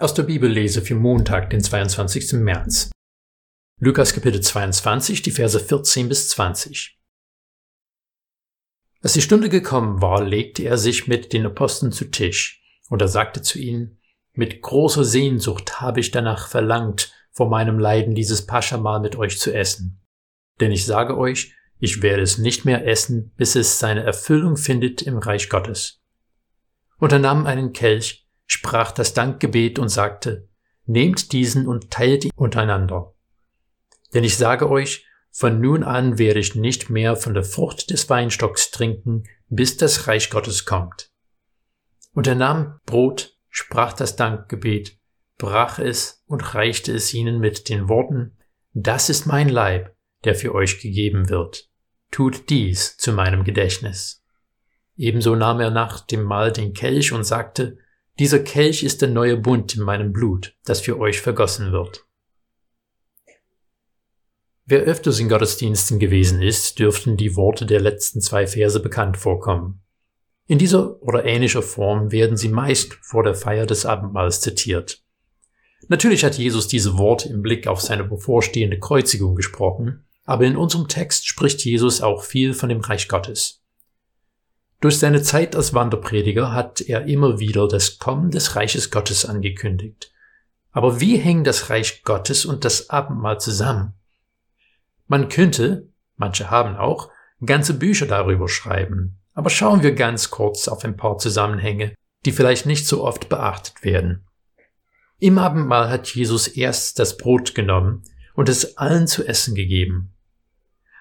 Aus der Bibellese für Montag, den 22. März. Lukas Kapitel 22, die Verse 14 bis 20. Als die Stunde gekommen war, legte er sich mit den Aposteln zu Tisch, und er sagte zu ihnen, mit großer Sehnsucht habe ich danach verlangt, vor meinem Leiden dieses Paschamahl mit euch zu essen. Denn ich sage euch, ich werde es nicht mehr essen, bis es seine Erfüllung findet im Reich Gottes. Und er nahm einen Kelch, sprach das Dankgebet und sagte, Nehmt diesen und teilt ihn untereinander. Denn ich sage euch, von nun an werde ich nicht mehr von der Frucht des Weinstocks trinken, bis das Reich Gottes kommt. Und er nahm Brot, sprach das Dankgebet, brach es und reichte es ihnen mit den Worten, Das ist mein Leib, der für euch gegeben wird. Tut dies zu meinem Gedächtnis. Ebenso nahm er nach dem Mahl den Kelch und sagte, dieser Kelch ist der neue Bund in meinem Blut, das für euch vergossen wird. Wer öfters in Gottesdiensten gewesen ist, dürften die Worte der letzten zwei Verse bekannt vorkommen. In dieser oder ähnlicher Form werden sie meist vor der Feier des Abendmahls zitiert. Natürlich hat Jesus diese Worte im Blick auf seine bevorstehende Kreuzigung gesprochen, aber in unserem Text spricht Jesus auch viel von dem Reich Gottes. Durch seine Zeit als Wanderprediger hat er immer wieder das Kommen des Reiches Gottes angekündigt. Aber wie hängen das Reich Gottes und das Abendmahl zusammen? Man könnte, manche haben auch, ganze Bücher darüber schreiben, aber schauen wir ganz kurz auf ein paar Zusammenhänge, die vielleicht nicht so oft beachtet werden. Im Abendmahl hat Jesus erst das Brot genommen und es allen zu essen gegeben.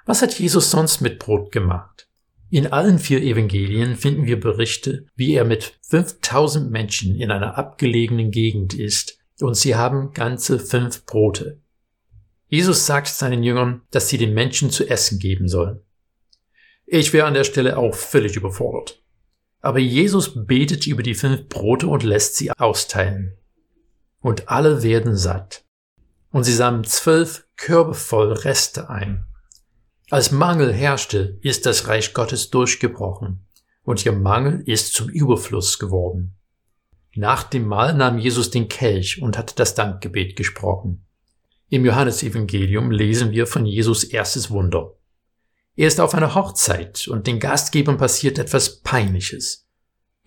Was hat Jesus sonst mit Brot gemacht? In allen vier Evangelien finden wir Berichte, wie er mit 5000 Menschen in einer abgelegenen Gegend ist und sie haben ganze fünf Brote. Jesus sagt seinen Jüngern, dass sie den Menschen zu essen geben sollen. Ich wäre an der Stelle auch völlig überfordert. Aber Jesus betet über die fünf Brote und lässt sie austeilen. Und alle werden satt. Und sie sammeln zwölf Körbe voll Reste ein. Als Mangel herrschte, ist das Reich Gottes durchgebrochen und ihr Mangel ist zum Überfluss geworden. Nach dem Mahl nahm Jesus den Kelch und hat das Dankgebet gesprochen. Im Johannesevangelium lesen wir von Jesus erstes Wunder. Er ist auf einer Hochzeit und den Gastgebern passiert etwas Peinliches.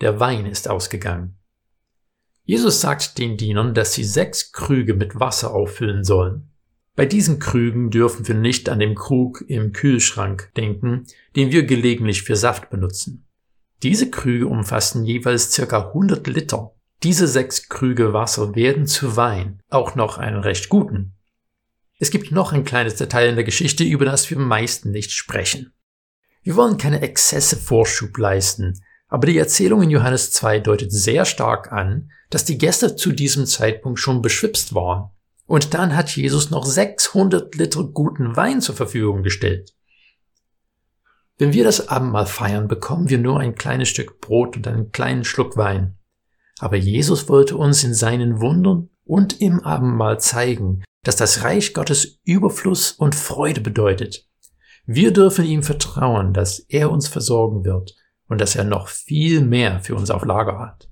Der Wein ist ausgegangen. Jesus sagt den Dienern, dass sie sechs Krüge mit Wasser auffüllen sollen. Bei diesen Krügen dürfen wir nicht an den Krug im Kühlschrank denken, den wir gelegentlich für Saft benutzen. Diese Krüge umfassen jeweils circa 100 Liter. Diese sechs Krüge Wasser werden zu Wein, auch noch einen recht guten. Es gibt noch ein kleines Detail in der Geschichte, über das wir meisten nicht sprechen. Wir wollen keine Exzesse Vorschub leisten, aber die Erzählung in Johannes 2 deutet sehr stark an, dass die Gäste zu diesem Zeitpunkt schon beschwipst waren und dann hat Jesus noch 600 Liter guten Wein zur Verfügung gestellt. Wenn wir das Abendmahl feiern, bekommen wir nur ein kleines Stück Brot und einen kleinen Schluck Wein. Aber Jesus wollte uns in seinen Wundern und im Abendmahl zeigen, dass das Reich Gottes Überfluss und Freude bedeutet. Wir dürfen ihm vertrauen, dass er uns versorgen wird und dass er noch viel mehr für uns auf Lager hat.